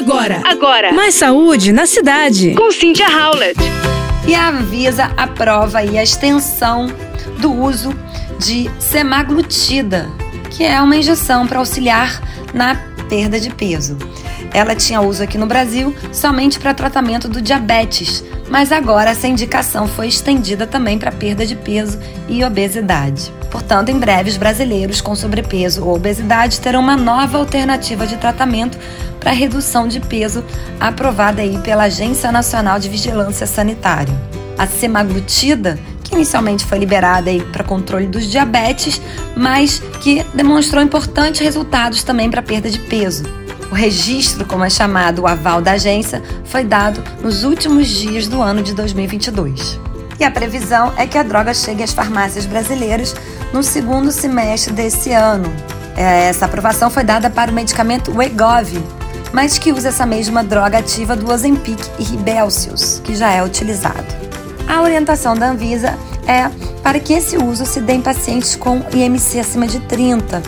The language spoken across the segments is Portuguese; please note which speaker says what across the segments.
Speaker 1: Agora,
Speaker 2: agora.
Speaker 1: Mais saúde na cidade.
Speaker 2: Com Cynthia Howlett.
Speaker 3: E a Anvisa aprova aí a extensão do uso de semaglutida, que é uma injeção para auxiliar na perda de peso. Ela tinha uso aqui no Brasil somente para tratamento do diabetes, mas agora essa indicação foi estendida também para perda de peso e obesidade. Portanto, em breve, os brasileiros com sobrepeso ou obesidade terão uma nova alternativa de tratamento para redução de peso aprovada aí pela Agência Nacional de Vigilância Sanitária. A semaglutida, que inicialmente foi liberada para controle dos diabetes, mas que demonstrou importantes resultados também para perda de peso. O registro, como é chamado o aval da agência, foi dado nos últimos dias do ano de 2022. E a previsão é que a droga chegue às farmácias brasileiras no segundo semestre desse ano. É, essa aprovação foi dada para o medicamento Wegovy, mas que usa essa mesma droga ativa do Ozempic e Ribelcius, que já é utilizado. A orientação da Anvisa é para que esse uso se dê em pacientes com IMC acima de 30,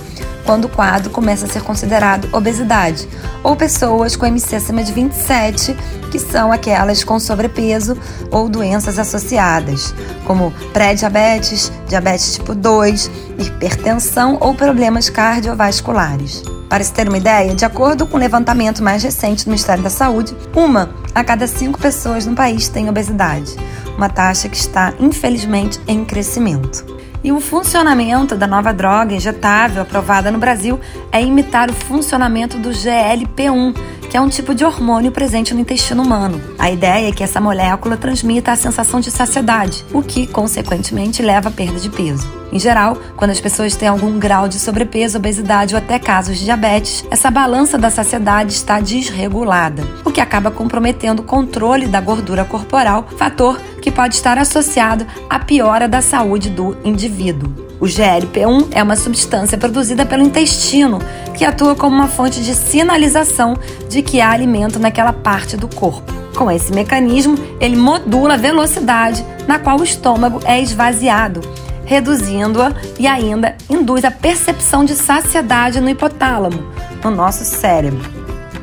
Speaker 3: quando o quadro começa a ser considerado obesidade, ou pessoas com IMC acima de 27, que são aquelas com sobrepeso ou doenças associadas, como pré-diabetes, diabetes tipo 2, hipertensão ou problemas cardiovasculares. Para se ter uma ideia, de acordo com o um levantamento mais recente do Ministério da Saúde, uma a cada cinco pessoas no país tem obesidade, uma taxa que está, infelizmente, em crescimento. E o funcionamento da nova droga injetável aprovada no Brasil é imitar o funcionamento do GLP-1, que é um tipo de hormônio presente no intestino humano. A ideia é que essa molécula transmita a sensação de saciedade, o que, consequentemente, leva à perda de peso. Em geral, quando as pessoas têm algum grau de sobrepeso, obesidade ou até casos de diabetes, essa balança da saciedade está desregulada, que acaba comprometendo o controle da gordura corporal, fator que pode estar associado à piora da saúde do indivíduo. O GLP-1 é uma substância produzida pelo intestino que atua como uma fonte de sinalização de que há alimento naquela parte do corpo. Com esse mecanismo, ele modula a velocidade na qual o estômago é esvaziado, reduzindo-a e ainda induz a percepção de saciedade no hipotálamo, no nosso cérebro.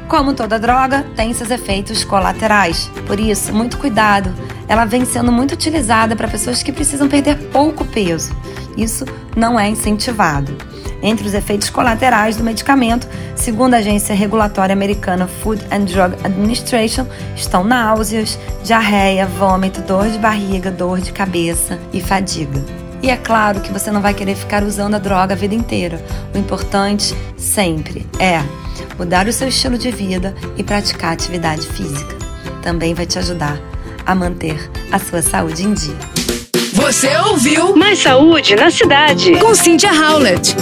Speaker 3: Como toda droga, tem seus efeitos colaterais. Por isso, muito cuidado. Ela vem sendo muito utilizada para pessoas que precisam perder pouco peso isso não é incentivado. Entre os efeitos colaterais do medicamento, segundo a agência regulatória americana Food and Drug Administration, estão náuseas, diarreia, vômito, dor de barriga, dor de cabeça e fadiga. E é claro que você não vai querer ficar usando a droga a vida inteira. O importante sempre é mudar o seu estilo de vida e praticar atividade física. Também vai te ajudar a manter a sua saúde em dia.
Speaker 1: Você ouviu
Speaker 2: Mais Saúde na Cidade
Speaker 1: com Cynthia Howlett.